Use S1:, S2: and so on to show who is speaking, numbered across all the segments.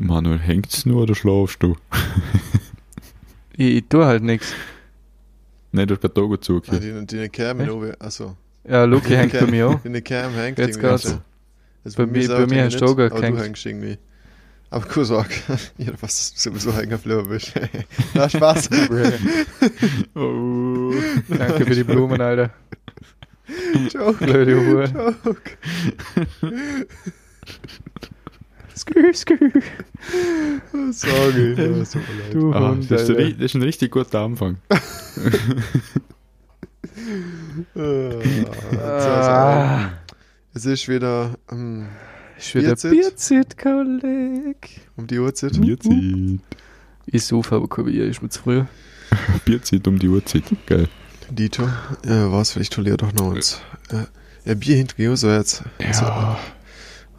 S1: Manuel, hängt's nur oder schlafst du?
S2: Ich, ich tue halt nichts.
S1: Nein, du hast gerade Togo
S3: Ah,
S1: zugehört.
S3: die, die Cam
S2: Echt?
S3: oben, also.
S2: Ja, Luki hängt bei mir auch.
S3: Die Cam hängt
S2: Jetzt
S3: irgendwie.
S2: geht's.
S3: Also. Also
S2: Bei mir-
S3: selber
S2: bei mir
S3: hängt
S2: hast du auch gerade
S3: aber du
S2: gehängt.
S3: hängst irgendwie. Aber cool sag, ja, was sowieso hängen geblieben bist. Na, Spaß.
S1: Oh.
S2: Danke für die Blumen, Alter.
S3: Joke,
S2: Blöde Uhr.
S3: Joke.
S2: Skü, skü.
S3: Sorry, ja, so leid.
S2: Du
S1: Ah,
S2: Hund,
S1: das, ist ri- das ist ein richtig guter Anfang.
S3: Ah,
S2: Ah,
S3: Es ist wieder ähm,
S2: ist wieder
S3: Bierzeit.
S2: Bierzeit, Kolleg.
S3: um die Uhrzeit.
S1: Bierzeit.
S2: Ich suche aber kein Bier, ist mir zu früh.
S1: Bierzeit um die Uhrzeit. Geil.
S3: Dito, ja, was, vielleicht toleriert doch noch uns. Äh, ja, Bier hinter Hose jetzt. Also,
S1: Ja.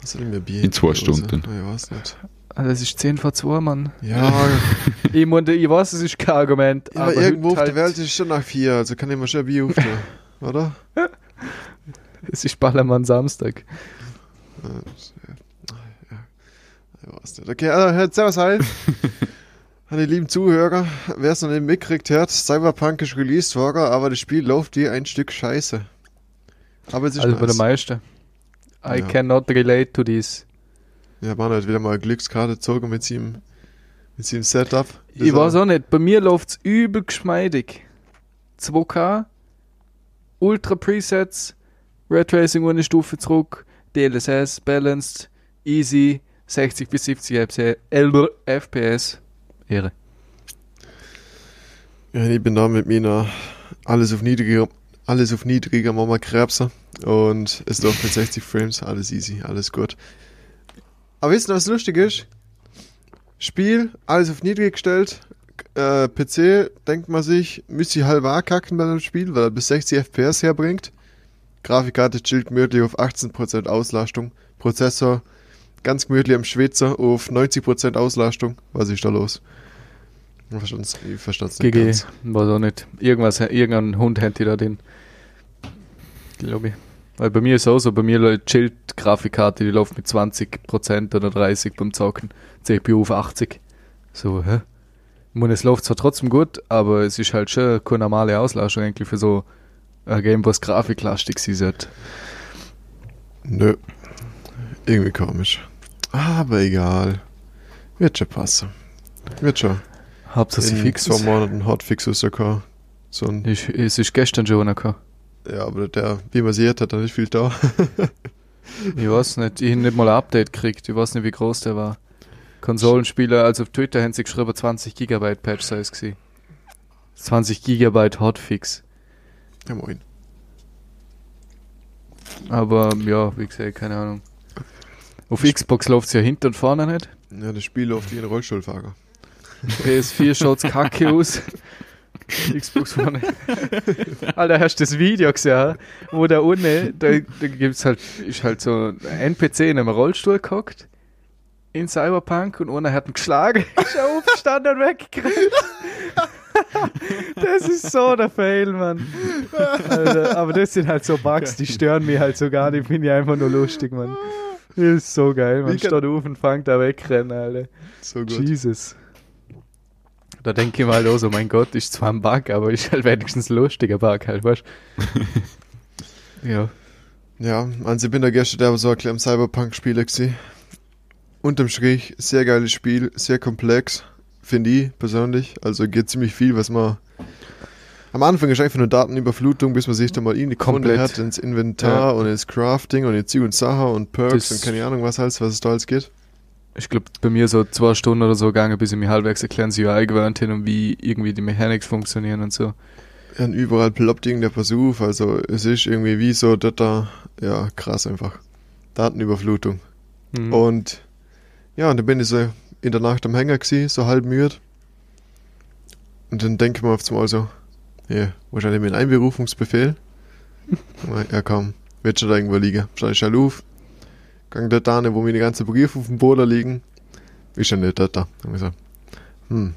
S3: Was soll denn mir Bier
S1: In zwei? Stunden.
S3: Ja, Ich weiß nicht.
S2: Also es ist 10 vor 2, Mann.
S3: Ja,
S2: Ich, meine, ich weiß, es ist kein Argument,
S3: aber,
S2: aber
S3: irgendwo auf
S2: heute
S3: der Welt ist es schon nach vier, also kann ich mir schon ein Bier auftun, oder?
S2: Es ist Ballermann Samstag.
S3: Ja, ja, ich weiß nicht. Okay, also, hört servus halt. An die lieben Zuhörer, wer es noch nicht mitgekriegt hat, Cyberpunk ist released worden, aber das Spiel läuft wie ein Stück Scheiße. Aber es ist
S2: Also bei der
S3: nice.
S2: meisten. I
S3: Ja.
S2: cannot relate to this.
S3: Ja, man hat wieder mal eine Glückskarte gezogen mit seinem, mit seinem Setup.
S2: Ich weiß auch nicht, bei mir läuft es übel geschmeidig. 2K, Ultra Presets, Red Tracing eine Stufe zurück, DLSS, Balanced, Easy, 60 bis 70 FPS, FPS. Ehre.
S3: Ja, ich bin da mit meiner alles auf niedriger, alles auf niedriger Mama Krebse und es läuft mit 60 Frames, alles easy, alles gut. Aber wisst ihr, was lustig ist? Spiel, alles auf niedrig gestellt, äh, PC, denkt man sich, müsste ich halb kacken bei einem Spiel, weil er bis 60 FPS herbringt. Grafikkarte chillt gemütlich auf 18% Auslastung, Prozessor ganz gemütlich am Schwitzer auf 90% Auslastung. Was ist da los? Ich ich verstand's nicht
S2: GG,
S3: ganz.
S2: weiß auch nicht. Irgendwas, irgendein Hund hätte da den. Glaube ich. Weil bei mir ist auch so, bei mir läuft chillt die Grafikkarte, die läuft mit 20% oder 30% beim Zocken. CPU auf 80. So, hä? Ich meine, es läuft zwar trotzdem gut, aber es ist halt schon keine normale Auslastung eigentlich für so ein Game, was grafiklastig sein sollte.
S3: Nö. Irgendwie komisch. Aber egal. Wird schon passen. Wird schon.
S2: Hauptsache
S3: In
S2: fix
S3: zwei
S2: ist.
S3: Monaten Hotfix rausgekommen. So ein,
S2: Ich- Es ist gestern schon gekommen.
S3: ja, aber der, wie man sieht, hat er nicht viel da.
S2: Ich weiß nicht, ich habe nicht mal ein Update gekriegt. Ich weiß nicht, wie groß der war. Konsolenspieler, also auf Twitter haben sie geschrieben, 20 GB Patch Size gewesen. 20 GB Hotfix.
S3: ja, moin.
S2: Aber ja, wie gesagt, keine Ahnung. Auf Xbox läuft es ja hinten und vorne nicht.
S3: Ja, das Spiel läuft wie ein Rollstuhlfahrer.
S2: PS4 schaut's kacke aus. Xbox One. Alter, hast du das Video gesehen, wo da unten, da, da gibt's halt, ist halt so ein NPC in einem Rollstuhl gehockt, in Cyberpunk und einer hat ihn geschlagen, ist aufgestanden und weggerannt. das ist so der Fail, Mann. Alter, aber das sind halt so Bugs, die stören mich halt so gar nicht, finde ich einfach nur lustig, Mann. Das ist so geil, man steht auf und fängt da wegrennen, Alter.
S3: So gut.
S2: Jesus. Da denke ich mal auch so, mein Gott, ist zwar ein Bug, aber ist halt wenigstens ein lustiger Bug halt, weißt ja.
S3: Ja, also ich bin da gestern aber so ein kleiner Cyberpunk-Spieler gewesen. Unterm Strich, sehr geiles Spiel, sehr komplex, finde ich persönlich. Also geht ziemlich viel, was man. Am Anfang ist einfach nur Datenüberflutung, bis man sich dann mal in die
S2: Komplett.
S3: hat, ins Inventar und ins Crafting und ins Ziel und Sache und Perks
S2: Das-
S3: und keine Ahnung was alles, was es da alles geht.
S2: Ich glaube, bei mir so zwei Stunden oder so gegangen, bis ich mich halbwegs erklären sie UI gewöhnt hin und wie irgendwie die Mechanics funktionieren und so.
S3: Ja, und überall ploppt irgendein Versuch, also es ist irgendwie wie so, das da, ja, krass einfach. Datenüberflutung.
S2: Mhm.
S3: Und ja, und dann bin ich so in der Nacht am Hänger gewesen, so halb müde. Und dann denke ich mir auf einmal so, ja, wahrscheinlich mit einem Einberufungsbefehl. ja komm, wird schon da irgendwo liegen. Steig ich auf, gang dort da, wo mir die ganzen Briefe auf dem Boden liegen. Ist ja nicht dort da. Dann hab ich so, hm,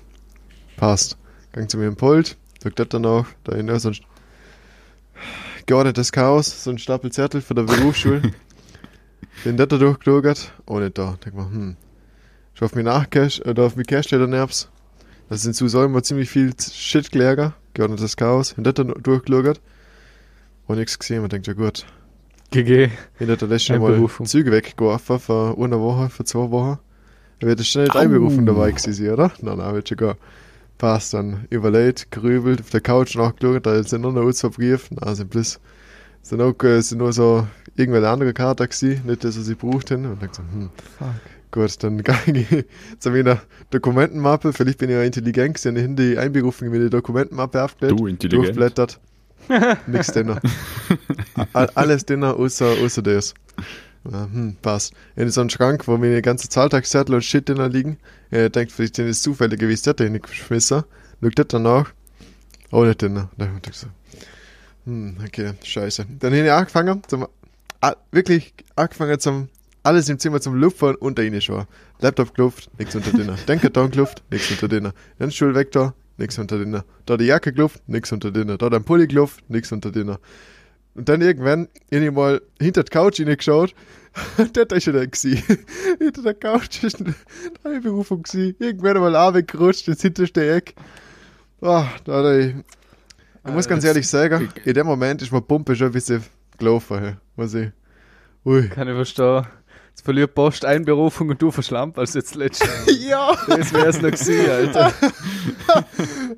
S3: passt. Gang zu mir im Pult, drück dort dann auch, da hinten so ein geordnetes Chaos, so ein Stapel Zettel von der Berufsschule. Bin dort da durchgeschaut, oh nicht da. Denk mal, hm. Schon auf mich nachcash, oder auf mich cash der Nervs. Da sind zu so immer ziemlich viel Shit gelagert, geordnetes Chaos. Und das dann durchgeschaut. Und nichts gesehen. Man denkt, ja gut.
S2: GG.
S3: Hinter der letzten Mal
S2: Einberufung.
S3: Züge weggeworfen, vor einer Woche, vor zwei Wochen. Da wird schnell nicht
S1: Au.
S3: Einberufung dabei gewesen, oder? Nein, nein, wird schon gar. Passt dann. Überlegt, gerübelt, auf der Couch nachgeschaut, da sind noch ein Brief. Nein, sind bloß, sind auch, äh, sind nur so irgendwelche andere Karten gewesen, nicht das, was ich braucht hätte. Und dann so, hm,
S2: Fuck.
S3: gut, dann gehe ich zu meiner Dokumentenmappe, vielleicht bin ich ja intelligent, gewesen, in die Einberufung in meine Dokumentenmappe aufgelegt,
S1: Du, intelligent.
S3: durchblättert. Nix. A- Alles drin, außer, außer das. Hm, passt. In so einem Schrank, wo meine ganze Zahltagszettel und Shit drin liegen, äh, denkt vielleicht, den ist zufällig gewesen, der hat den nicht geschmissen. Schaut das danach. Auch nicht drin. Da hm, okay, scheiße. Dann habe ich angefangen, zum, wirklich angefangen zum, alles im Zimmer zum Lupfen da rein schon. Laptop geluft, nichts unter drin. Denkkarton geluft, nichts unter drin. Dann Stuhl nichts unter drin. Da die Jacke geluft, nichts unter drin. Da dein Pulli geluft, nichts unter drin. Und dann irgendwann, ich mal hinter die Couch hineingeschaut, der ist schon da gewesen. hinter der Couch ist eine Einberufung gewesen. Irgendwann mal runtergerutscht, ins hinterste Eck. Ah, da hat ich, ich muss ganz ehrlich sagen, in dem Moment ist meine Pumpe schon ein bisschen gelaufen. Muss ich. Ui.
S2: Kann ich verstehen. Jetzt verliert Post Einberufung und du verschlampt als jetzt letztes.
S3: Ja!
S2: Das wär's noch gewesen, Alter.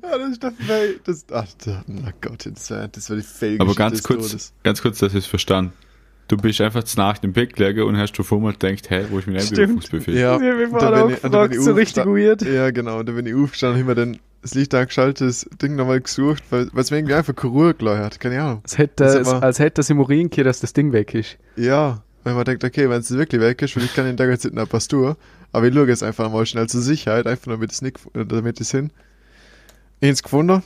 S3: Ja, das ist der Fail. Das, ach, der, na Gott, das wäre wär die Fail
S1: Aber ganz kurz, ganz kurz, dass ich es verstanden. Du bist einfach zu Nacht im Bett gelegen und hast schon vorher gedacht, hey, wo ist mein. Einberufungsbefehl?
S3: Ja,
S2: Ich
S3: und bin ich- und dann bin
S2: gefragt,
S3: ich
S2: so richtig weird.
S3: Ja, genau. Und dann bin ich aufgestanden, hab mir dann das Licht angeschaltet, das Ding nochmal gesucht, weil es mir irgendwie einfach Ruhe gelassen hat. Keine Ahnung.
S2: Als hätte,
S3: Das
S2: es, als hätte das im Urin gehört, dass das Ding weg ist.
S3: Ja, wenn man denkt, okay, wenn es wirklich weg ist, kann ich in der Zeit noch was tun. Aber ich schaue jetzt einfach mal schnell zur Sicherheit, einfach damit es nicht, damit es hin. Ich hab's gefunden,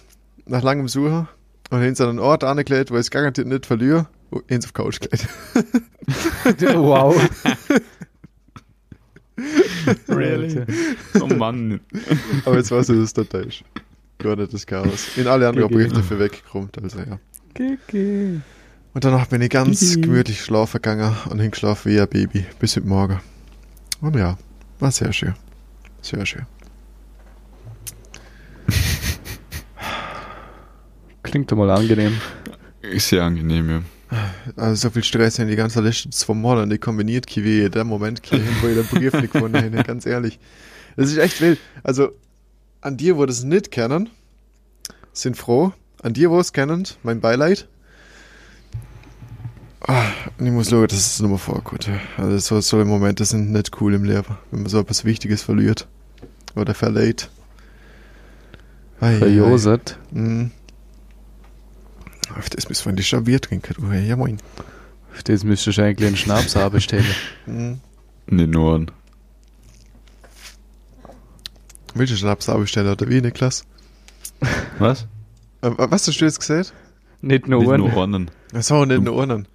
S3: nach langem Suchen, und hin an einen Ort angelegt, wo ich es garantiert nicht verliere, und ins auf Couch gelegt.
S2: wow.
S3: Really?
S1: Oh Mann.
S3: Aber jetzt weißt du, dass das da ist. Gar nicht das Chaos. In alle anderen. Berichte für weggekommen, also ja.
S2: GG.
S3: Und danach bin ich ganz
S2: GG.
S3: gemütlich schlafen gegangen und hingeschlafen wie ein Baby bis heute Morgen. Und ja, war sehr schön. Sehr schön.
S2: Klingt doch mal angenehm.
S1: Ist sehr angenehm, ja.
S3: Also so viel Stress in die ganze letzten zwei Monate nicht kombiniert, wie der Moment, hin, wo ich den Brief nicht gefunden habe, ganz ehrlich. Das ist echt wild. Also, an dir, wo das nicht kennen, sind froh. An dir, wo es kennen, mein Beileid. Ah, und ich muss schauen, dass es nochmal vorkommt. Also so, so Momente sind nicht cool im Leben, wenn man so etwas Wichtiges verliert. Oder verleiht. Ei, ei, ei.
S2: Verjoset.
S3: Mhm. Auf das müssen wir nicht schon Bier trinken, du. Ja, moin.
S2: Auf das müsstest du eigentlich einen Schnaps haben bestellen.
S3: Mhm.
S1: Nicht nur an.
S3: Willst du Schnaps bestellen oder wie, Niklas?
S1: Was?
S3: Äh, was hast du jetzt gesagt?
S2: Nicht nur
S1: Nicht
S2: einen.
S1: nur einen.
S3: Achso, nicht nur einen.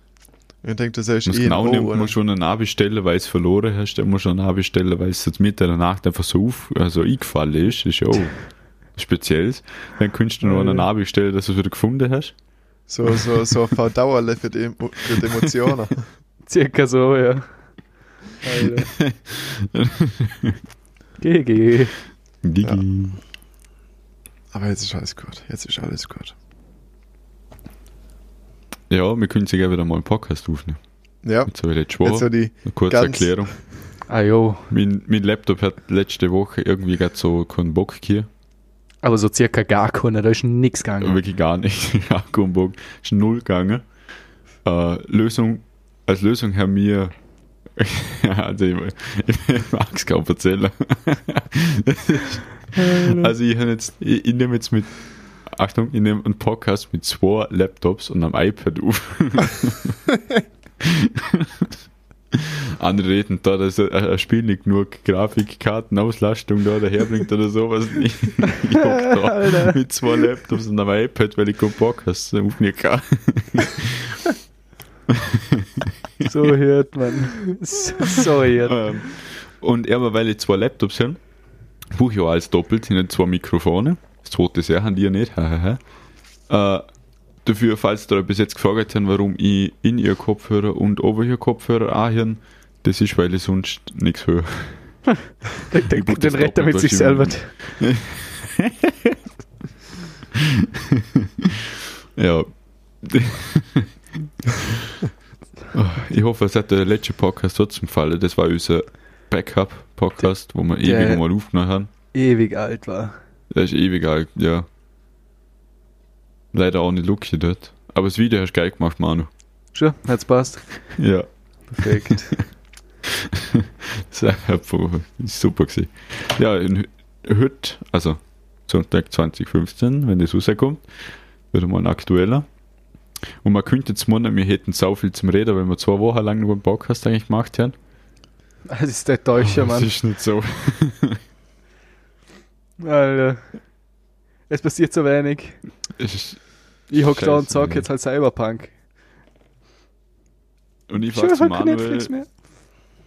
S3: Ich denke, das ist
S1: musst
S3: eh
S1: genau
S3: O,
S1: musst schon eine bestellen, weil es verloren hast. Dann musst du eine bestellen, weil es mit der Nacht einfach so auf, also eingefallen ist. Das ist ja auch Spezielles. Dann kannst du noch eine
S2: Ja.
S1: bestellen, dass du es wieder gefunden hast.
S3: So, so, so ein Verdauerle für die, für die Emotionen.
S2: Circa so, ja. GG.
S1: Digi.
S3: Aber jetzt ist alles gut. Jetzt ist alles gut.
S1: Ja, wir können sicher wieder mal einen Podcast aufnehmen.
S3: Ja,
S1: Jetzt habe ich jetzt
S3: die.
S1: eine kurze Erklärung.
S2: Ah jo.
S1: Mein, mein Laptop hat letzte Woche irgendwie gerade so keinen Bock hier.
S2: Aber so circa gar keiner, da ist nichts gegangen.
S1: Wirklich gar nicht. Akku und Bock ist null gegangen. Äh, Lösung, als Lösung haben wir, also ich, ich mag es kaum erzählen. also ich habe jetzt, ich, ich nehme jetzt mit, Achtung, ich nehme einen Podcast mit zwei Laptops und einem iPad auf. Andere reden da, dass ein Spiel nicht genug Grafikkartenauslastung da daherbringt oder sowas. Ich, ich da mit zwei Laptops und einem iPad, weil ich keinen Bock hast, auf mir kann.
S2: So hört man. So hört
S1: Ähm, und aber weil ich zwei Laptops habe, buche ich auch alles doppelt, sind zwei Mikrofone. Das zweite sehr haben die ja nicht. äh, dafür, falls da bis jetzt gefragt haben, warum ich in ihr Kopfhörer und over ihr Kopfhörer anhören, das ist, weil ich sonst nichts höre. Buch
S2: den
S1: das
S2: rettet mit sich selber.
S1: Ja. Oh, ich hoffe, es hat der letzte Podcast trotzdem gefallen. Das war unser Backup-Podcast, wo wir ewig mal aufgenommen haben.
S2: Ewig alt war.
S1: Der ist ewig alt, ja. Leider auch nicht Lucky dort. Aber das Video hast du geil gemacht, Manu.
S2: Schon, hat's passt.
S1: Ja.
S2: Perfekt.
S1: Das ist super gewesen. Ja, in, heute, also Sonntag 2015, wenn das rauskommt, wieder mal ein aktueller. Und man könnte jetzt meinen, wir hätten so viel zum Reden, weil wir zwei Wochen lang nur einen Podcast eigentlich gemacht haben.
S2: Das ist der Täuscher,
S1: Das
S2: Mann.
S1: ist nicht so.
S2: Alter. Es passiert so wenig.
S1: Ist,
S2: Ich hock da und sag jetzt halt Cyberpunk.
S1: und ich fahr zu
S2: kein Netflix
S1: Manuel,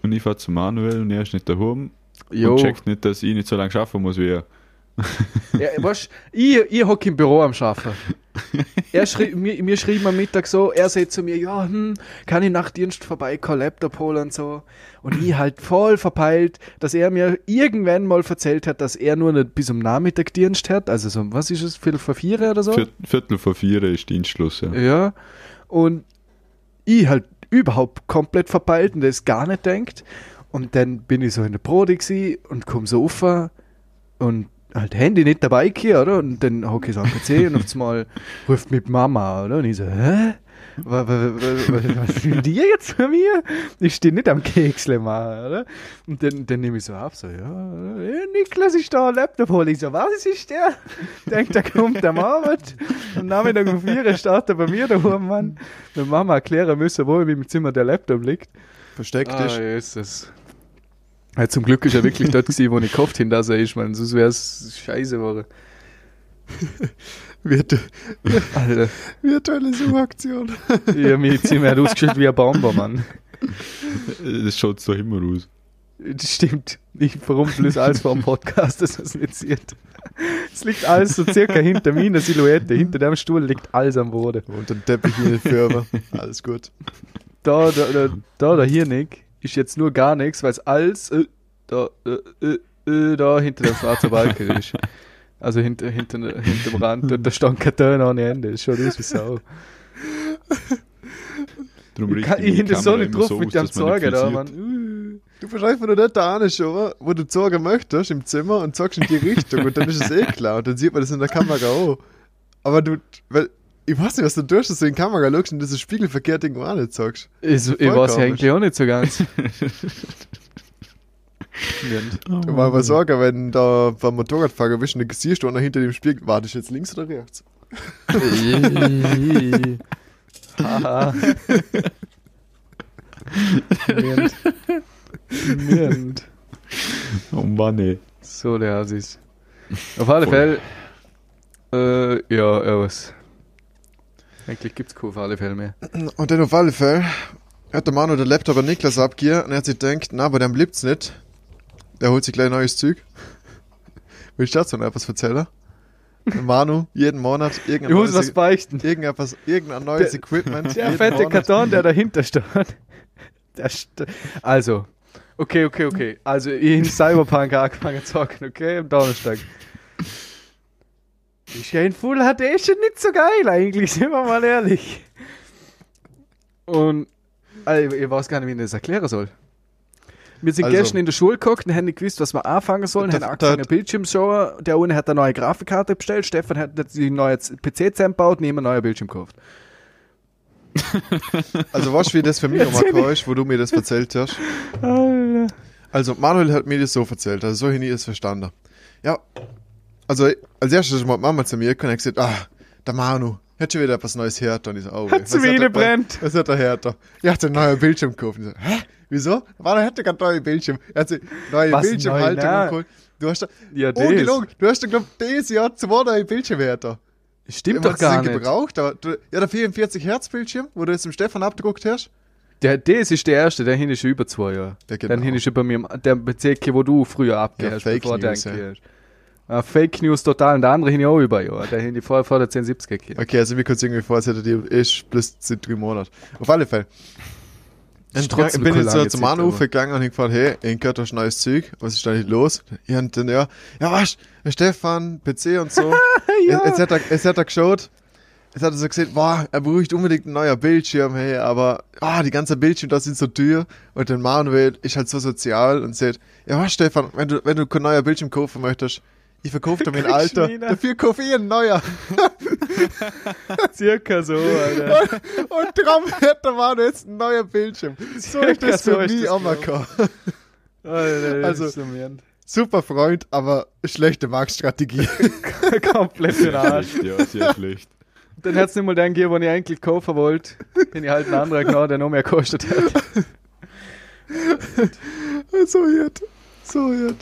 S1: und ich fahr zu Manuel und er ist nicht daheim
S2: Jo.
S1: und checkt nicht, dass ich nicht so lange schaffen muss wie er.
S2: Ja, weißt, ich, ich hock im Büro am Schaffen. Er schrie, mir, mir schrieb am Mittag so, er sagt zu mir, ja, hm, kann ich nach Dienst vorbeikommen, Laptop holen und so. Und ich halt voll verpeilt, dass er mir irgendwann mal erzählt hat, dass er nur nicht bis am Nachmittag Dienst hat. Also so, was ist es, Viertel vor vier oder so?
S1: Viert, Viertel vor vier ist Dienstschluss, ja.
S2: Ja. Und ich halt überhaupt komplett verpeilt und das gar nicht denkt. Und dann bin ich so in der Brode gsi und komm so rauf und halt Handy nicht dabei hier, oder? Und dann hocke ich am PC und auf einmal ruft mit Mama, oder? Und ich so, hä? Was, was, was, was will die jetzt von mir? Ich stehe nicht am Keksle mal, oder? Und dann, dann nehme ich so ab, so, ja, Niklas ist da, Laptop hol ich so, was ist der? Denkt, da kommt am Abend. Am Nachmittag um vier startet er bei mir daheim, Mann. Mit Mama erklären müssen, wo meinem Zimmer der Laptop liegt.
S3: Versteckt
S2: Ah,
S3: ist.
S2: Jesus. Ja, zum Glück ist er wirklich dort gewesen, wo ich gehofft hin, dass er ist, man. Sonst wäre es scheiße geworden.
S3: Virtu
S2: Alter,
S3: virtuelle Suchaktion.
S2: ich hab mich Zimmer hat ausgeschaut wie ein Bomber, Mann.
S1: Das schaut so immer aus.
S2: Das stimmt. Ich verrumpel es alles vor dem Podcast, dass man es nicht sieht. Es liegt alles so circa hinter meiner Silhouette. Hinter dem Stuhl liegt alles am Boden.
S3: Und den Teppich in den Firma. Alles gut.
S2: Da, da, da, da, da hier nicht, ist jetzt nur gar nichts, weil es alles äh, da, äh, äh, äh, da hinter dem schwarzen Balken ist. Also hinter, hinter, hinter dem Rand und da stand kein Ton ohne Ende. Das schaut aus wie Sau.
S1: Darum
S2: Ich, kann, ich hinter so nicht drauf
S1: so
S2: mit dem Sorge da, Mann.
S3: Du verstehst, wenn du nicht da anschauen, wo du sorgen möchtest im Zimmer und sagst in die Richtung und dann ist es eh klar und dann sieht man das in der Kamera auch. Aber du, weil, ich weiß nicht, was du tust, dass du in die Kamera schaust und das spiegelverkehrt irgendwo auch nicht sagst.
S2: Ich, ich weiß ja eigentlich auch nicht so ganz.
S3: Du mal mal sagen, wenn da beim Motorradfahrer bist und dann siehst du einer hinter dem Spiegel, war das jetzt links oder rechts?
S2: Haha. Mirnd.
S1: Oh Mann, ey.
S2: So, der Assis. Auf alle Fälle, äh, ja, ja, was. Eigentlich gibt's keinen auf alle Fälle mehr.
S3: Und dann auf alle Fälle hat der Manu den Laptop an Niklas abgegeben und er hat sich gedacht, na, bei dem bliebt's nicht. Der holt sich gleich neues Zeug. Willst du dazu noch etwas erzählen? Manu, jeden Monat
S2: Ich
S3: neues,
S2: was beichten.
S3: irgendetwas, irgendein neues
S2: Der-
S3: Equipment.
S2: Der fette
S3: Monat.
S2: Karton, der dahinter steht. Der st also, okay, okay, okay. Also, ich in Cyberpunk angefangen zu zocken, okay, am Donnerstag. Ist ja in Full HD schon nicht so geil eigentlich, sind wir mal ehrlich. Und also, ich weiß gar nicht, wie ich das erklären soll. Wir sind
S3: Also-
S2: gestern in der Schule geguckt und haben nicht gewusst, was wir anfangen sollen.
S3: Da-
S2: haben
S3: da-
S2: angefangen, Bildschirm zu schauen. Der eine hat eine neue Grafikkarte bestellt. Stefan hat jetzt die neue PC zusammengebaut habe einen neuen Bildschirm gekauft.
S3: Also weißt du, wie das für mich nochmal ist, wo du mir das erzählt hast?
S2: Alter.
S3: Also Manuel hat mir das so erzählt, also so habe ich das verstanden. Ja, also als erstes meine Mama zu mir gekommen und gesagt, ah, der Manu, hat schon wieder etwas Neues gehört. Und ich so, oh,
S2: wieder
S3: er-
S2: brennt.
S3: Was hat der Herr Ja, hat einen neuen Bildschirm gekauft. Und ich so, hä? Wieso? War der hätte gerade neue Bildschirm. Er hat sich neue
S2: Was,
S3: Bildschirmhaltung
S2: neu? Nein.
S3: gekauft. Du hast da,
S2: Ja, das.
S3: ungelogen, du hast da, glaub dieses Jahr zwei neue Bildschirmwerte.
S2: Stimmt doch gar nicht.
S3: gebraucht, aber du, ja, der 44 Hertz Bildschirm, wo du jetzt im Stefan abgedruckt hast.
S2: Der, das ist der erste, der hin ist schon über zwei Jahre.
S3: Ja, genau.
S2: Dann hin ist schon bei mir der Bezirk, wo du früher abgehst,
S3: Ja,
S2: bevor der
S3: News, ja.
S2: angehst. Ah, Fake News total. Und der andere hin ich auch über ein Jahr. Der hin ich vor, vor der 1070er gehört.
S3: Okay, also mir kurz irgendwie vor, als hätte die ist plus seit drei Monaten. Auf alle Fälle.
S2: Trotzdem
S3: bin jetzt so zum
S2: aber-
S3: gegangen und ich gefragt, hey, Inka, du hast neues Zeug, was ist da nicht los? Ja, und dann, ja, ja, was, Stefan, PC und so.
S2: Ja.
S3: Jetzt, jetzt, hat er, jetzt hat er geschaut, jetzt hat er so gesehen, boah, er braucht unbedingt einen neuen Bildschirm, hey, aber, ah, die ganzen Bildschirme, das sind so teuer. Und dann Manuel ist halt so sozial und sagt, ja, was, Stefan, wenn du, wenn du keinen neuen Bildschirm kaufen möchtest, ich meinen
S2: Kriegst
S3: Alter, dafür kaufe ich einen neuer.
S2: Circa so, Alter.
S3: Und darum hat der Manuel jetzt einen neuen Bildschirm. So ist
S2: Circa
S3: das
S2: so
S3: für
S2: ist
S3: mich
S2: das,
S3: auch mal Also- Super Freund, aber schlechte Marktstrategie.
S2: komplett den Arsch.
S1: Ja, sehr schlecht.
S2: Dann hätte es nicht mal den gegeben, den ich eigentlich kaufen wollte. Den ich halt einen anderen genommen, der noch mehr gekostet hat.
S3: so weird. So weird.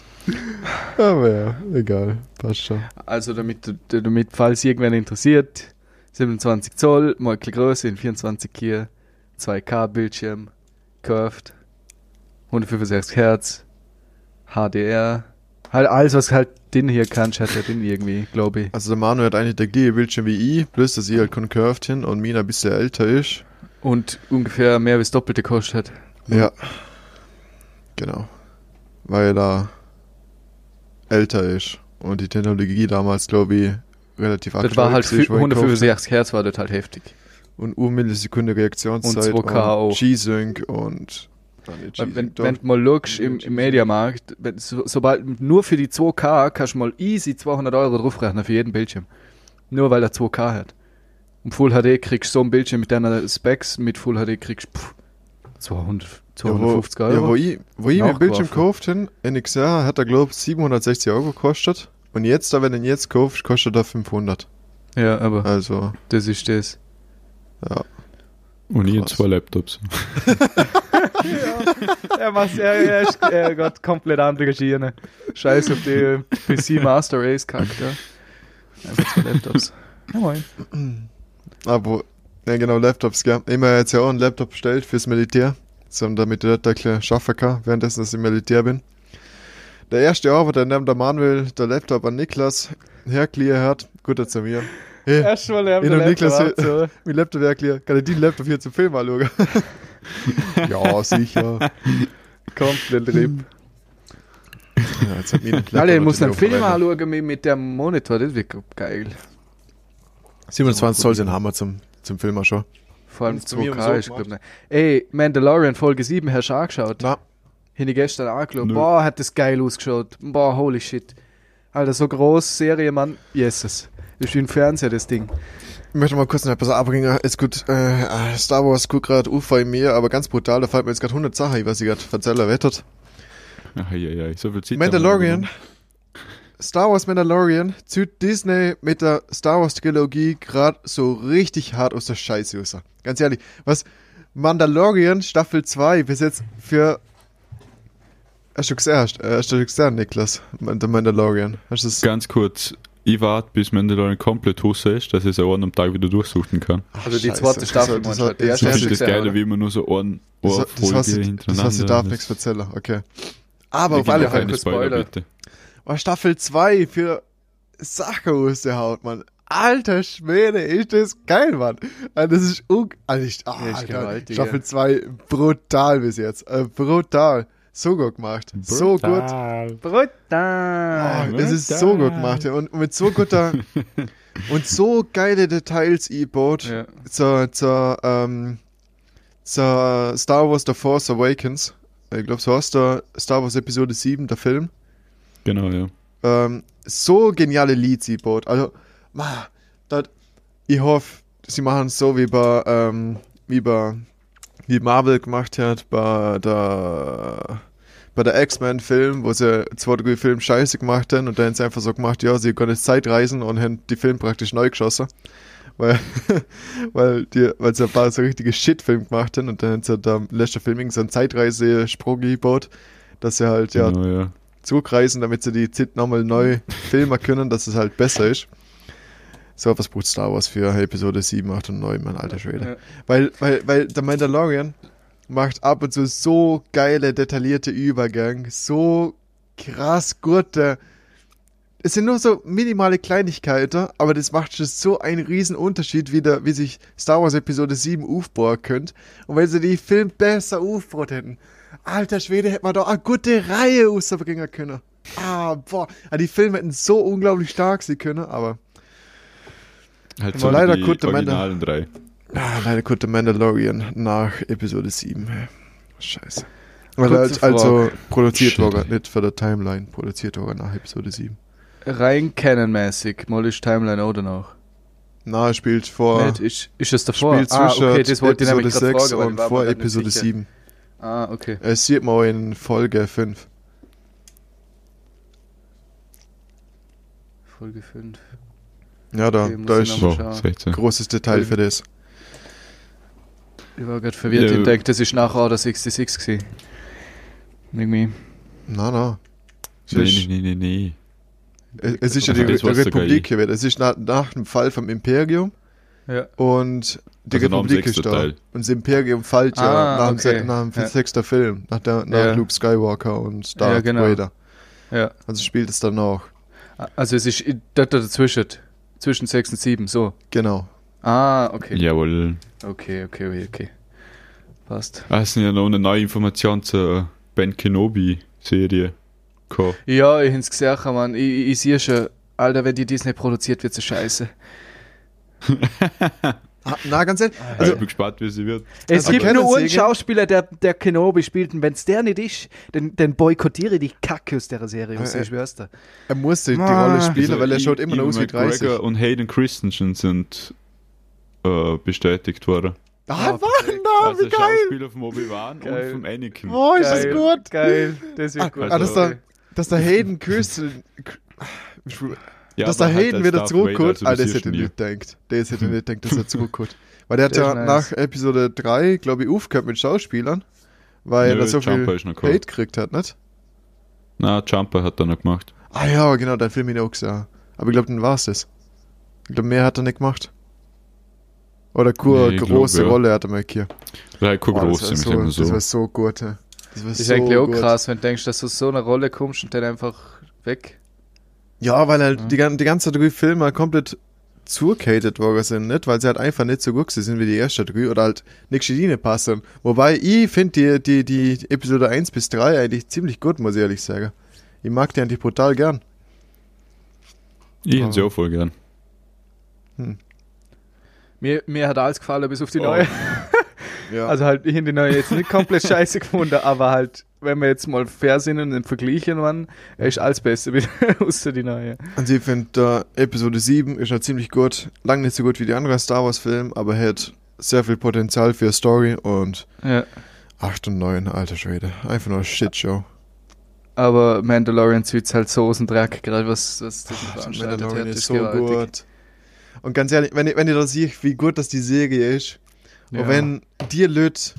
S3: Aber ja, egal. Passt schon.
S2: Also damit, du- damit falls irgendwen interessiert, 27 Zoll, größer in 24 hier, 2K Bildschirm, curved, 165 Hertz, HDR, halt alles was halt den hier kannst, hat er den irgendwie, glaube ich.
S3: Also der Manu hat eigentlich der gleiche Bildschirm wie ich, bloß dass ich halt concurved hin und Mina ein bisschen älter ist.
S2: Und ungefähr mehr als doppelte kostet.
S3: Ja. Genau. Weil er älter ist. Und die Technologie damals, glaube ich, relativ
S2: Das war halt
S3: ist, wo ich gekauft
S2: 165 Hertz war das halt heftig.
S3: Und Urmillisekunde Reaktionszeit.
S2: Und 2K auch.
S3: G-Sync und...
S2: Wenn, wenn du mal schaust im, im Mediamarkt, wenn, so, sobald nur für die 2K kannst du mal easy 200 Euro draufrechnen für jeden Bildschirm. Nur weil er 2K hat. Und Full HD kriegst du so einen Bildschirm mit deiner Specs, mit Full HD kriegst du 200,
S3: Ja, wo,
S2: 250 Euro.
S3: ja, wo ich, wo ich mir
S2: Nachgeworfen.
S3: Bildschirm gekauft habe, NXR hat er, glaube ich, 760 Euro gekostet. Und jetzt, da, wenn du ihn jetzt kaufst, kostet er 500.
S2: ja, aber
S3: Also,
S2: das ist das.
S3: ja.
S1: Und ich
S3: Krass.
S1: zwei Laptops.
S2: er macht, er, er, ist, er hat komplett andere Schiene. Scheiß auf die PC Master Race kackt, ja. Einfach zwei Laptops. Ja, moin.
S3: Aber, ja genau, Laptops, gell. Ich habe jetzt ja auch einen Laptop bestellt fürs Militär. So, damit ich bisschen schaffen kann, währenddessen, dass ich im Militär bin. Der erste Arbeiter, neben der Manuel, der Laptop an Niklas herklier hat, gut er zu mir. Hey,
S2: Erstmal der
S3: dem Niklas-
S2: so.
S3: mein Laptop herklier, kann ich den Laptop hier zum Film anschauen? ja, sicher.
S2: Komplett RIP.
S3: Ja, jetzt hat den
S2: Alter, ich muss einen
S3: natürlich
S2: Film anschauen mit, mit dem Monitor, das wird geil.
S3: 27 Zoll sind Hammer zum, zum Film schon.
S2: Vor allem
S3: Zu mir
S2: 2K
S3: so
S2: ist,
S3: gemacht.
S2: glaub ich. Ey, Mandalorian Folge 7, hast du angeschaut?
S3: Na,
S2: Habe ich gestern angeschaut.
S1: Nö.
S2: Boah, hat das geil ausgeschaut. Boah, holy shit. Alter, so groß, Serie, Mann. Yeses. Das ist wie ein Fernseher, das Ding.
S3: Ich möchte mal kurz noch etwas abbringen. Ist gut, äh, Star Wars guckt gerade UFO in mir, aber ganz brutal, da fällt mir jetzt gerade 100 Sachen, ein, was ich gerade erzählen wettet.
S1: Ach, ja, ja, so viel Zeit.
S3: Mandalorian. Star Wars Mandalorian zieht Disney mit der Star Wars Trilogie gerade so richtig hart aus der Scheiße raus. Ganz ehrlich, was Mandalorian Staffel 2 bis jetzt für Hast du gesehen, hast, äh, hast du gesehen, Niklas? Der Mandalorian. Hast das?
S1: Ganz kurz, ich warte, bis Mandalorian komplett Hose ist, dass ich es auch an einem Tag wieder durchsuchen kann.
S3: Ach,
S2: Also die
S3: Scheiße.
S2: zweite
S3: Das
S2: Staffel,
S3: hat- das
S2: halt.
S3: Das
S2: hast
S1: finde
S2: du
S1: das Geile, wie man nur so ein
S3: Das,
S1: eine
S3: das, das, hast
S1: Folge
S3: du,
S1: hintereinander.
S3: das hast du darf
S1: das-
S3: nichts erzählen, okay. Aber
S1: Ich
S3: auf alle Fälle.
S2: Spoiler,
S1: bitte.
S3: War Staffel 2 für Sachen aus der Haut, Mann. Alter Schwede, ist das geil, Mann. Also Das ist un... Also ich,
S2: ist
S3: Alter, Staffel
S2: ja.
S3: 2 brutal bis jetzt. Äh, brutal. So gut gemacht. So gut.
S1: Brutal.
S2: Brutal.
S1: Ja,
S3: es ist
S1: brutal.
S3: so gut gemacht. Und mit so guter... und so geile Details eingebaut
S2: Ja.
S3: zur, zur, ähm, zur Star Wars The Force Awakens. Ich glaube, so heißt der Star Wars Episode 7, der Film.
S1: Genau, ja.
S3: ähm, so geniale Leads eingebaut. Also, ma, dat, ich hoffe, sie machen es so wie bei, ähm, wie bei, wie Marvel gemacht hat bei der, bei der X-Men-Film, wo sie zwei, drei Filme scheiße gemacht haben und dann haben sie einfach so gemacht, ja, sie können jetzt Zeitreisen und haben die Film praktisch neu geschossen. Weil, weil, die, weil sie ein paar so richtige Shit-Film gemacht haben und dann haben sie da im letzten Film so einen Zeitreise-Sprung gebaut, dass sie halt, ja,
S1: Genau, ja.
S3: Zurückreisen, damit sie die Zeit nochmal neu filmen können, dass es halt besser ist. So was braucht Star Wars für Episode 7, 8 und 9, mein alter Schwede.
S2: Ja.
S3: Weil, weil, weil der Mandalorian macht ab und zu so geile, detaillierte Übergänge, so krass gute es sind nur so minimale Kleinigkeiten, aber das macht schon so einen riesen Unterschied, wie, der, wie sich Star Wars Episode 7 aufbauen könnt. Und wenn sie die Film besser aufbaut hätten, alter Schwede, hätte man doch eine gute Reihe rausbringen können. Ah, boah, ja, die Filme hätten so unglaublich stark sein können, aber
S1: Halt
S3: Aber leider
S1: die
S3: man-
S1: originalen drei.
S3: ah, leider kommt der Mandalorian nach Episode 7. Scheiße. Weil also
S2: Frage.
S3: produziert wurde, nicht für der Timeline, produziert wurde nach Episode 7.
S2: Rein canonmäßig, mal ist Timeline auch danach.
S3: Na, er spielt vor,
S2: Nicht? Ist, ist das davor?
S3: spielt
S2: ah,
S3: zwischen
S2: okay, das wollte ich
S3: Episode
S2: nämlich gerade
S3: 6
S2: fragen,
S3: und vor Episode
S2: sicher.
S3: 7.
S2: Ah, okay.
S3: Es sieht man auch in Folge 5.
S2: Folge 5.
S3: Ja, da,
S2: Okay,
S3: da ist.
S1: 16.
S3: großes Detail für das.
S2: Ich war gerade verwirrt,
S1: Ja,
S2: ich denke, das ist nach Order 66 gewesen. Irgendwie.
S3: Es
S1: Nee,
S3: ist,
S1: nee, nee, nee.
S3: es- ist ja
S1: Aber
S3: die, Republik
S1: ich.
S3: gewesen. Es ist nach, nach dem Fall vom Imperium
S2: Ja.
S3: und die
S1: Also dem
S3: Republik ist da.
S1: Teil.
S3: Und das Imperium fällt ja
S2: Ah,
S3: nach, dem,
S2: okay.
S3: se- nach dem
S2: Ja.
S3: sechsten Film, nach, der, nach
S2: Ja.
S3: Luke Skywalker und Darth
S2: Ja, genau.
S3: Vader.
S2: Ja.
S3: Also spielt es dann auch.
S2: Also es ist dort dazwischen. Zwischen 6 und 7, so.
S3: Genau.
S2: Ah, okay.
S1: Jawohl.
S2: Okay, okay, okay, okay. Passt.
S1: Ah, es sind ja noch eine neue Information zur Ben Kenobi-Serie gekommen.
S2: Ja, ich hab's gesehen, Mann. Ich, ich, ich sehe schon, Alter, wenn die Disney produziert, wird sie scheiße.
S3: Ah, na, ganz ehrlich.
S1: Also,
S3: Also,
S1: ich bin gespannt, wie sie wird.
S2: Es
S3: Also
S2: gibt nur einen? Schauspieler, der, der Kenobi spielt, und wenn's der nicht ist, dann, dann boykottiere ich die Kacke aus der Serie, was
S3: Äh,
S2: ich schwör's dir.
S3: er musste die
S2: Ah.
S3: Rolle spielen,
S1: Also,
S3: weil er schaut immer noch aus wie 30.
S1: McGregor und Hayden Christensen sind äh, bestätigt worden.
S3: Ah,
S2: Ah,
S3: Mann, na,
S1: also
S3: wie geil.
S1: Schauspieler vom Obi-Wan und
S2: Geil.
S1: vom Anakin.
S3: Boah, ist das
S2: Geil,
S3: gut.
S2: Geil, das wird
S3: Ah,
S2: gut.
S3: ah, dass,
S1: Also-
S3: der, dass der Hayden Crystal.
S1: Ja,
S3: dass der
S1: halt
S3: Hayden
S1: als
S3: wieder zurückkommt. Ah,
S1: das
S3: das hätte ich nicht gedacht. Das hätte ich nicht gedacht, dass er zurückkommt. Weil der hat
S2: Das
S3: ja
S2: nice.
S3: nach Episode 3, glaube ich, aufgehört mit Schauspielern. Weil
S1: Nö,
S3: er so viel
S1: Jumper gekommen.
S3: Hate gekriegt hat, nicht?
S1: Na, Jumper hat er noch gemacht.
S3: Ah ja, genau, den Film ich auch gesehen. Aber ich glaube, dann war es das. Ich glaube, mehr hat er nicht gemacht. Oder keine
S1: Nee,
S3: große
S1: glaub, ja.
S3: Rolle hat er mal hier.
S1: Keine
S3: Boah, das,
S1: große,
S3: war
S1: sagen wir
S3: so, das
S1: so.
S3: war so gut. hä. Das war
S2: Das ist
S3: so
S2: eigentlich auch
S3: gut.
S2: krass, wenn du denkst, dass du so eine Rolle kommst und dann einfach weg.
S3: Ja, weil halt
S2: Ja.
S3: die, gan- die ganzen drei Filme komplett zugehatet worden sind, nicht? Weil sie halt einfach nicht so gut sind wie die ersten drei oder halt nicht in passen. Wobei ich finde die, die, die Episode 1 bis 3 eigentlich ziemlich gut, muss ich ehrlich sagen. Ich mag die eigentlich brutal gern.
S1: Ich hätte sie auch voll gern.
S2: Mir, mir hat alles gefallen, bis auf die
S1: Oh.
S2: neue.
S3: Ja.
S2: Also halt, ich habe die neue jetzt nicht komplett scheiße gefunden, aber halt, wenn wir jetzt mal fair sind und den vergleichen, man, er ist alles besser wieder, außer die neue.
S3: Also ich finde, äh, Episode 7 ist ja ziemlich gut. Lang nicht so gut wie die anderen Star Wars Filme, aber hat sehr viel Potenzial für Story und
S2: Ja.
S3: 8 und 9, alter Schwede. Einfach nur Shitshow.
S2: Aber Mandalorian zieht halt so aus dem Dreck, gerade was, was das veranstaltet
S3: Mandalorian
S2: hat,
S3: ist
S2: ist
S3: so
S2: gewaltig.
S3: gut. Und ganz ehrlich, wenn ich, wenn ich da sehe, wie gut das die Serie ist,
S2: Ja.
S3: und wenn dir Leute,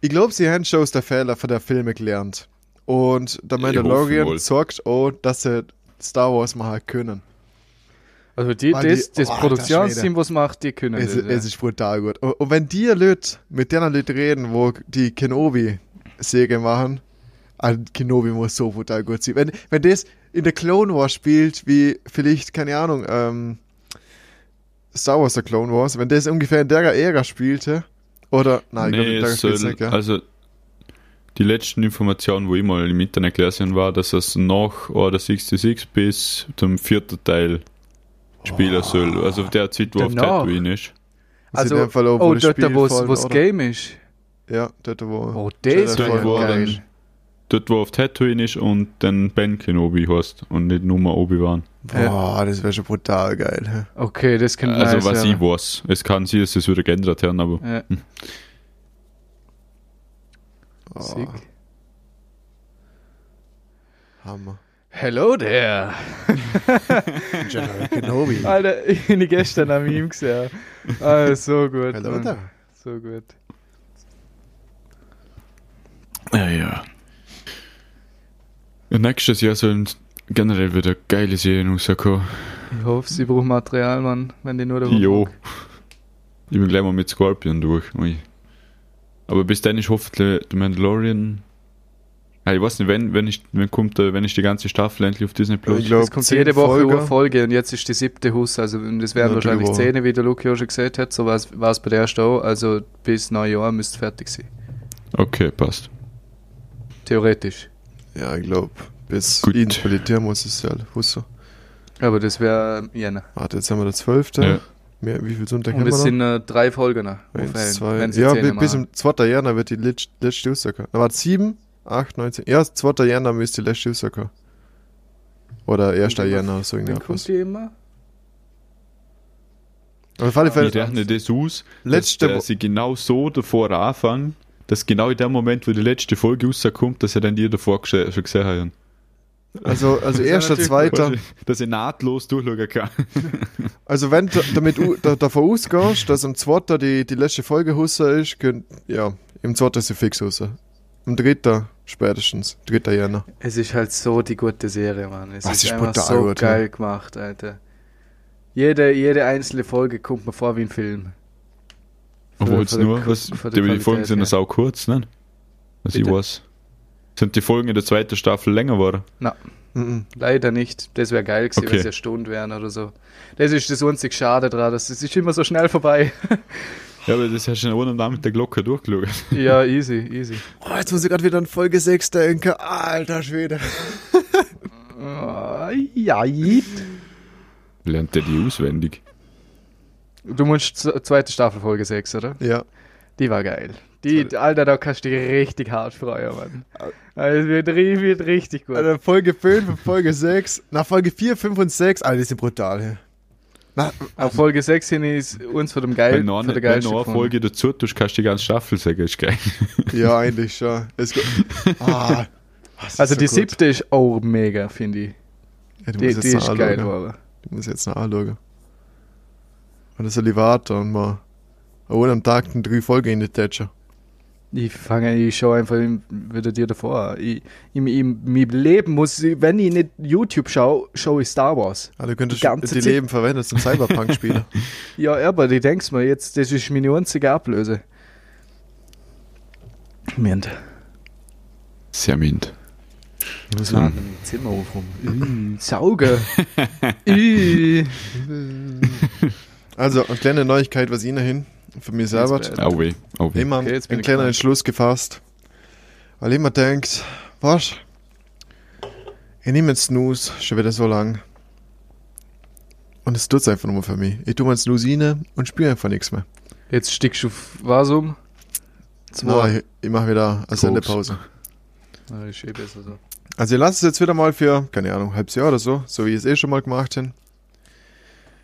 S3: ich glaube, sie haben schon aus der Fehler von der Filme gelernt. Und der Mandalorian sagt auch, dass sie Star Wars machen können.
S2: Also die,
S3: Weil
S2: das,
S3: die-
S2: das
S3: oh,
S2: Produktionsteam, was macht, die können
S3: Es,
S2: das, ja.
S3: es ist brutal gut. Und, und wenn die Leute mit denen Leute reden, wo die Kenobi-Serie machen, ah, Kenobi muss so brutal gut sein. Wenn, wenn das in der Clone Wars spielt, wie vielleicht, keine Ahnung, ähm, Star Wars der Clone Wars, wenn das ungefähr in der Ära spielte, oder, nein, ich
S1: nee,
S3: glaube, in der
S1: es soll,
S3: spielt's nicht, gell?
S1: also die letzten Informationen, wo ich mal im Internet gelesen habe, war, dass es nach Order 66 bis zum vierten Teil spielen soll. Also auf der Zeit, wo auf
S2: Danach?
S1: Tatooine ist.
S3: Also,
S2: Also,
S3: in dem Fall wo
S2: oh,
S3: das
S2: dort,
S3: Spiel
S2: wo es? Game ist.
S3: Ja, dort, wo.
S2: Oh, das wäre geil.
S1: Dort, wo auf Tatooine ist und dann Ben Kenobi heißt und nicht nur Obi-Wan.
S3: Boah, das wäre schon brutal geil.
S2: Okay, das könnte
S1: Also
S2: nice
S1: was
S2: werden.
S1: ich weiß. Es kann sein, dass es wieder geändert haben, aber
S2: Ja,
S3: Oh,
S2: sick.
S3: Hammer.
S2: Hello there.
S3: General Kenobi.
S2: Alter, ich bin gestern am Meme gesehen. Ah, so gut.
S3: Hello
S2: Mann.
S3: there.
S2: So gut.
S1: Ja, ja. Ja, nächstes Jahr sollen generell wieder geile Serien rauskommen.
S2: Ich hoffe, sie brauchen Material, Mann, wenn die nur da
S1: Jo. Ich bin gleich mal mit Scorpion durch. Ui. Aber bis dann ist hoffentlich der Mandalorian Ja, ich weiß nicht, wenn, wenn, ich, wenn, kommt, wenn ist die ganze Staffel endlich auf Disney Plus?
S3: Ich glaub,
S2: Es kommt
S3: zehn
S2: jede Woche
S3: Folgen.
S2: eine Folge und jetzt ist die siebte Hus, also das wären
S3: Ja,
S2: wahrscheinlich. Zähne, wie der Luke ja schon gesagt hat, so war es bei der ersten auch, also bis Neujahr müsste fertig sein.
S1: Okay, passt.
S2: Theoretisch.
S3: Ja, ich glaube, bis
S1: Gut.
S3: ins Militär muss es ja Husso.
S2: Aber das wäre Jänner.
S3: Warte, jetzt haben wir der 12.
S1: Ja.
S3: Mehr, wie viel Sonntag haben
S2: es
S3: wir noch?
S2: sind äh, drei Folgen noch.
S3: Eins, zwei,
S2: wenn sie
S3: ja, bis im 2. Januar wird die letz- letzte rauskommen. Da war 7, 8, 19. Ja, 2. Januar müsste die letzte rauskommen. Oder 1.
S2: Und
S3: Januar, so irgendwas.
S2: kommt die immer?
S3: Aber auf alle
S1: Ich
S3: Fälle,
S1: rechne das aus,
S3: Letzte
S1: dass äh, sie genau so davor anfangen, dass genau in dem Moment, wo die letzte Folge rauskommt, dass sie dann die davor schon gesehen haben.
S3: also, also
S2: ist
S3: 1.
S2: natürlich
S3: 2.
S1: Dass ich nahtlos durchschauen kann.
S3: Also wenn du damit davon ausgehst, dass am 2. die, die letzte Folge Husse ist, könnt, ja, im 2. ist sie fix Husse. Am 3. spätestens, 3. Januar.
S2: Es ist halt so die gute Serie, Mann. Es
S3: Das
S2: ist,
S3: ist
S2: einfach so
S3: gut, ja.
S2: geil gemacht, Alter. Jede, jede einzelne Folge kommt mir vor wie ein Film.
S1: Obwohl es nur, was, die,
S2: die
S1: Folgen sind ja
S2: ja.
S1: sau kurz, ne? Was ich weiß. Sind die Folgen in der zweiten Staffel länger geworden?
S3: Mhm.
S2: Leider nicht. Das wäre geil gewesen,
S1: Okay.
S2: wenn es eine Stunde wären oder so. Das ist das einzig Schade dran. Das ist immer so schnell vorbei.
S1: Ja, aber das hast du ja ohne Namen mit der Glocke durchgeschaut.
S2: ja, easy, easy.
S3: Oh, jetzt muss ich gerade wieder an Folge 6 denken. Alter Schwede.
S2: Oh, ja.
S1: Lernt der die auswendig?
S2: Du musst zweite Staffel Folge 6, oder?
S3: Ja.
S2: Die war geil. Die, Alter, da kannst du dich richtig hart freuen, Mann. Also, es wird, wird richtig gut.
S3: Also Folge 5 und Folge 6. Nach Folge 4, 5 und 6. Alter, die sind brutal. Na,
S2: Auf Folge 6 hin ist uns von dem geil,
S1: Wenn noch
S2: von der
S1: wenn noch eine. Folge dazu tust, kannst du die ganze Staffel sagen, ist geil.
S3: ja, eigentlich schon. Ah,
S2: Also
S3: so
S2: die
S3: gut.
S2: siebte ist auch mega, finde ich.
S3: Ja, die,
S2: Die, ist geil
S3: anschauen.
S2: geworden.
S3: Die muss jetzt noch anschauen. Und das soll ich warten und mal ohne am Tag den drei Folgen in die Tätscher.
S2: Ich fange, ich schaue einfach wieder dir davor. Ich, in, in meinem Leben muss ich, wenn ich nicht YouTube schaue, schaue ich Star Wars.
S3: Ah, du könntest
S2: Die ganze
S3: die
S2: Zeit.
S3: Leben verwenden zum Cyberpunk-Spieler.
S2: Ja, aber ich denk's mir jetzt, das ist meine einzige Ablöse. Moment.
S1: Sehr mint.
S2: Was war denn im Zimmer aufrum? Sauger.
S3: Also, eine kleine Neuigkeit, was ich Ihnen hin für mich selber.
S1: Au weh, au weh.
S3: Immer
S2: Okay, jetzt bin
S3: einen kleinen. Entschluss gefasst. Weil ich mir denkt, was? Ich nehme jetzt Snooze schon wieder so lang. Und es tut's einfach nur für mich. Ich tue mir einen Snooze rein und spüre einfach nichts mehr.
S2: Jetzt stickst du auf was um?
S3: Nein, ich, ich mache wieder eine
S1: Koks.
S3: Sendepause.
S2: Ah, ist eh besser so.
S3: Also ich lasse es jetzt wieder mal für, keine Ahnung, ein halbes Jahr oder so, so wie ich es eh schon mal gemacht habe.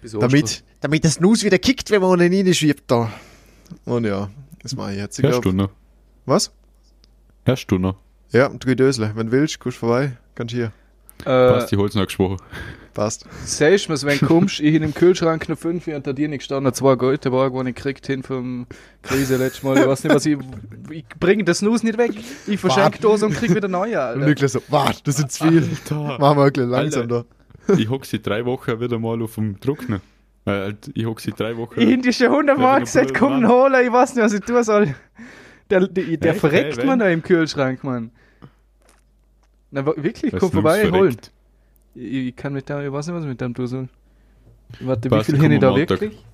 S3: Damit, damit das Snooze wieder kickt, wenn man unten schiebt da. Und ja, das mache ich jetzt. Ich
S1: Hörst du
S3: glaub,
S1: noch?
S3: was?
S1: Hörst du noch?
S3: Ja, drei Dösle. Wenn du willst, kommst du vorbei. Kannst hier.
S2: Äh,
S1: Passt, ich hol's noch gesprochen.
S3: Passt.
S2: Sagst mir's, wenn du kommst, ich in dem Kühlschrank noch fünf und da dir nicht gestanden, zwei Goldberg, die ich gekriegt hin vom Krise letztes Mal. Ich weiß nicht, was ich. Ich bringe das Snus nicht weg. Ich verschenke Dose und krieg wieder neue,
S3: Und
S2: Alter.
S3: Niklas so, warte, das sind zu viel.
S1: Alter.
S3: Machen wir ein bisschen langsam da.
S1: Ich hock seit drei Wochen wieder mal auf dem Trockner. Äh, ich hock seit drei Wochen.
S2: Ich hab dir schon hundertmal
S1: Ja,
S2: gesagt, komm holen, ich weiß nicht, was ich tun soll. Der, der, der
S1: Echt?
S2: verreckt
S1: Hey,
S2: man da im Kühlschrank, Mann. Na, wirklich,
S1: Was
S2: komm vorbei, hol. Ich, ich kann mit dem, ich weiß nicht, was ich mit dem tun soll. Warte,
S1: Passt,
S2: wie viel hin ich da
S1: Montag.
S2: wirklich?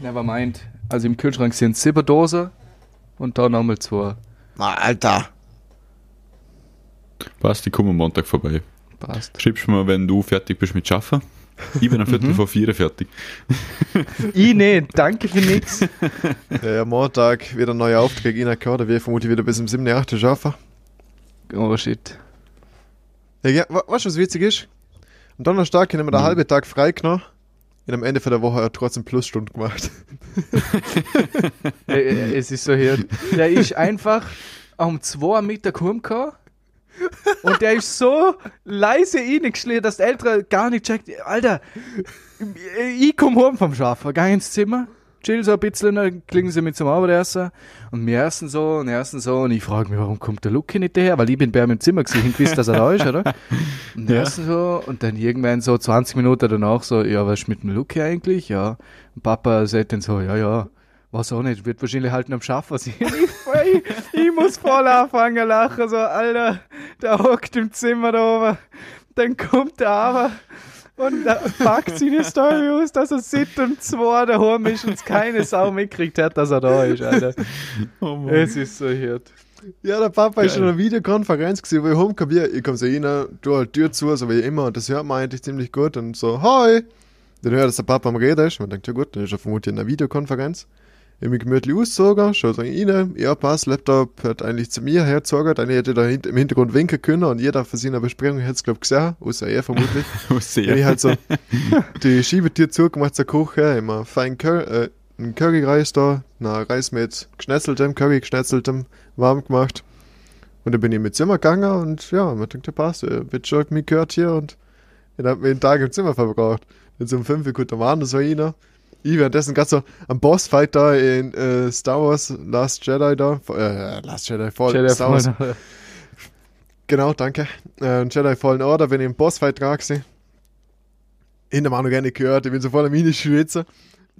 S2: Never mind. Also im Kühlschrank sind sieben Dosen und da nochmal zwei.
S3: Na, Alter.
S1: Passt, ich komme am Montag vorbei.
S2: Passt.
S1: Schreibst mir, wenn du fertig bist mit Schaffen. Ich bin am Viertel
S2: Mhm.
S1: vor vier fertig.
S2: ich nicht, danke für nix.
S3: Ja, ja, Montag wieder ein neuer Auftrag reingehört. Da wir vermutlich wieder bis zum 7. 8. schaffen.
S2: Oh shit.
S3: Ja, ja, weißt du, was witzig ist? Am Donnerstag haben wir den
S1: Mhm.
S3: halben Tag frei genommen. Und am Ende von der Woche hat er trotzdem Plusstunden gemacht.
S2: Äh, äh, es ist so hier. Der ist einfach um 2 am Mittag heimgekommen und der ist so leise reingeschlichen, dass der Ältere gar nicht checkt. Alter, ich komme heim vom Schaffen, geh ins Zimmer, chill so ein bisschen, dann klingen sie mit zum Abendessen und wir essen so und essen so und ich frage mich, warum kommt der Lucky nicht daher? Weil ich bin bei ihm im Zimmer gewesen, ich wusste, dass er da ist, oder? Und wir
S1: Ja.
S2: essen so und dann irgendwann so 20 Minuten danach so, ja, was ist mit dem Lucky eigentlich? Ja. Und Papa sagt dann so, ja, ja, weiß auch nicht, wird wahrscheinlich halt am Schaffen sein. Ich, ich, ich muss voll anfangen lachen, so, Alter, der hockt im Zimmer da oben. Dann kommt der aber und packt seine Story aus, dass er sitzt und zwei daheim ist und es keine Sau mitgekriegt hat, dass er da ist, Alter.
S1: Oh.
S2: Es ist so hart.
S3: Ja, der Papa ist
S1: Geil.
S3: schon in einer Videokonferenz gewesen, wo ich heimkomme, ich komme so rein, du halt die Tür zu, so wie immer, und das hört man eigentlich ziemlich gut, und so, hi! Dann hört, dass der Papa am Reden ist, man denkt, ja gut, dann ist er vermutlich in einer Videokonferenz. Ich mich gemütlich ausgezogen, schaut so rein, ja, passt, Laptop hat eigentlich zu mir hergezogen, dann hätte da hint- im Hintergrund winken können, und jeder von seiner Besprechung hätte es, glaub ich, gesehen, außer er vermutlich. Ja.
S1: sehr.
S3: Ich halt so die Schiebetür zugemacht zur Küche, immer fein Curry, äh, ein Curry-Reis da, na Reis mit geschnetzeltem, Curry geschnetzeltem, warm gemacht. Und dann bin ich mein Zimmer gegangen und ja, man denkt, ja passt, äh, wird schon mich gehört hier und dann hab mir den Tag im Zimmer verbracht. Jetzt um 5 Uhr kommt der Mann, so rein. Ich währenddessen ganz so am Bossfight da in äh, Star Wars Last Jedi da, äh, Last Jedi, Fall,
S2: dir
S3: Star Wars, Genau, danke. Äh, Jedi Fallen Order, wenn ich im Bossfight dran gewesen. In der Manu gerne gehört, ich bin so voll am Mini-Schwitzer.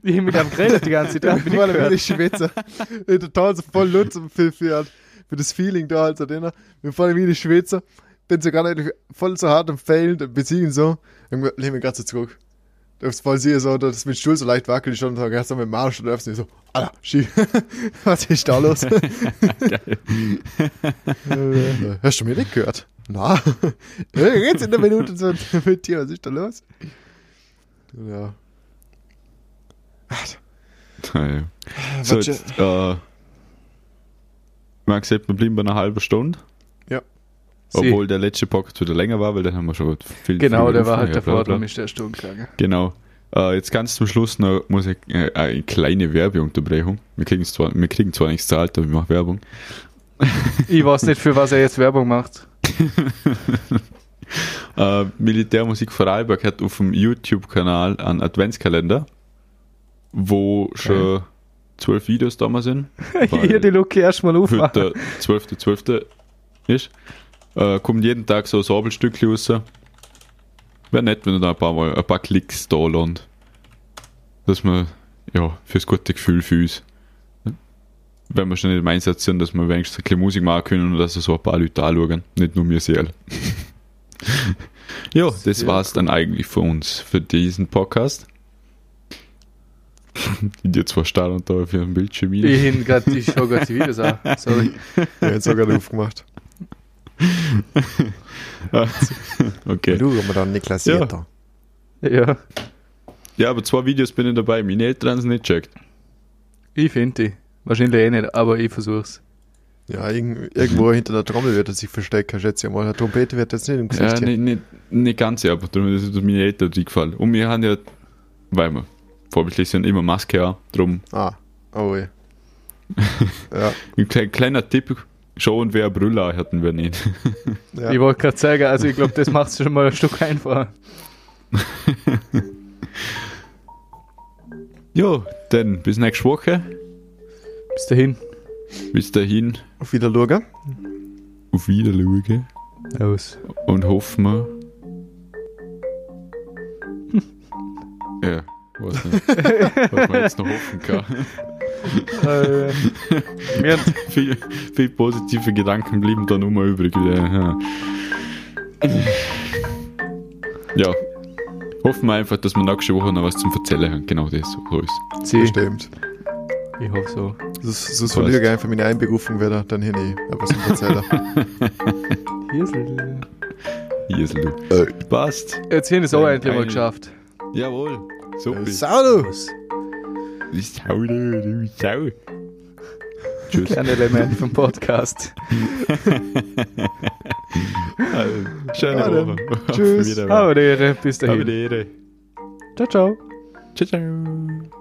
S2: ich mit dem geredet die ganze Zeit.
S3: Ich
S2: bin
S3: bin voll am
S2: gehört.
S3: Mini-Schwitzer. Ich bin total so voll Lutz für, für, halt, für das Feeling da, also den. Bin voll am Mini-Schwitzer. Bin so gerade voll so hart am Failen, besiegen so. Irgendwann lehne mich gerade so zurück. Darfst voll sehen, so, dass mein Stuhl so leicht wackelt, ich schon so ganz so mit dem Marsch und nicht so, Alter, schief. Was ist da los? Äh, Hast du mir nicht gehört? Na, jetzt in der Minute so mit dir, was ist da los? Ja.
S1: Ja, ja. So, jetzt, äh, haben gesagt, wir bleiben bei einer halben Stunde. Obwohl der letzte Podcast wieder länger war, weil dann haben wir schon viel
S2: Genau,
S1: viel
S2: der war halt davor, darum ist der Stunde gegangen.
S1: Genau. Äh, jetzt ganz zum Schluss noch muss ich äh, eine kleine Werbeunterbrechung. Wir kriegen zwar, wir kriegen zwar nichts zahlt, aber wir machen Werbung.
S2: Ich weiß nicht, für was er jetzt Werbung macht.
S1: Äh, Militärmusik Vorarlberg hat auf dem YouTube-Kanal einen Adventskalender, wo schon zwölf Videos da mal sind.
S2: Hier die Luke erstmal aufmachen.
S1: der 12.12. ist. Äh, kommt jeden Tag so ein Sabelstückchen raus. Wäre nett, wenn du da ein paar, Mal, ein paar Klicks da lohnt. Dass wir, ja, fürs gute Gefühl für uns. Wenn wir schon nicht im Einsatz sind, dass wir wenigstens ein bisschen Musik machen können und dass so ein paar Leute anschauen. Nicht nur mir selber. ja, das
S3: Sehr
S1: war's dann eigentlich für uns, für diesen Podcast. Die dir zwar starren da auf ihrem Bildschirm.
S2: Ich hin grad, ich schau grad die Videos an. Sorry.
S3: Ja, jetzt sogar aufgemacht.
S1: okay.
S3: Du, haben wir dann Niklas
S1: Ja.
S3: Jeter.
S2: Ja,
S1: Ja, aber zwei Videos bin ich dabei. Meine Eltern haben es nicht gecheckt.
S2: ich finde die. Wahrscheinlich eh nicht, aber ich versuch's.
S3: Ja, irgend, irgendwo hinter der Trommel wird er sich verstecken, schätze ich mal. Der Trompete wird jetzt nicht im Gesicht
S1: Ja, nicht, nicht, nicht ganz, ja, aber darum ist es meine Eltern eingefallen. Und wir haben ja, weil wir vorbildlich sind, immer Maske an. Drum
S3: Ah, oh je. ja,
S1: ein kleiner Tipp, schauen, wer eine Brille hatten wir nicht.
S3: ja.
S2: Ich wollte gerade sagen, also ich glaube, das macht es schon mal ein Stück einfacher.
S1: ja, dann bis nächste Woche.
S2: Bis dahin.
S1: Bis dahin,
S3: Auf Wiedersehen.
S1: auf Wiedersehen
S2: Aus.
S1: und hoffen wir. ja, weiß nicht. Was man jetzt noch hoffen kann.
S2: äh,
S1: viel, viel positive Gedanken blieben da nur mal übrig. Ja. ja. Hoffen wir einfach, dass wir nächste Woche noch was zum Erzählen haben. Genau das, so ist
S2: sie.
S3: Bestimmt.
S2: Ich hoffe so.
S3: Das, so verliere ich einfach meine Einberufung wieder, dann hier nicht. Aber zum Erzähler.
S2: Hier ist es.
S1: Hiesel, du.
S3: Äh.
S1: Passt.
S2: Jetzt haben wir es auch endlich mal geschafft.
S1: Jawohl. Super.
S3: Sau du!
S1: Sau, du, Sau. Tschüss.
S2: Kein Element vom Podcast.
S1: Also, schöne
S3: Ja.
S1: Woche.
S3: Tschüss.
S1: Auf Wiedersehen.
S2: Bis dahin.
S1: die Ehre.
S2: Ciao, ciao.
S1: Ciao, ciao.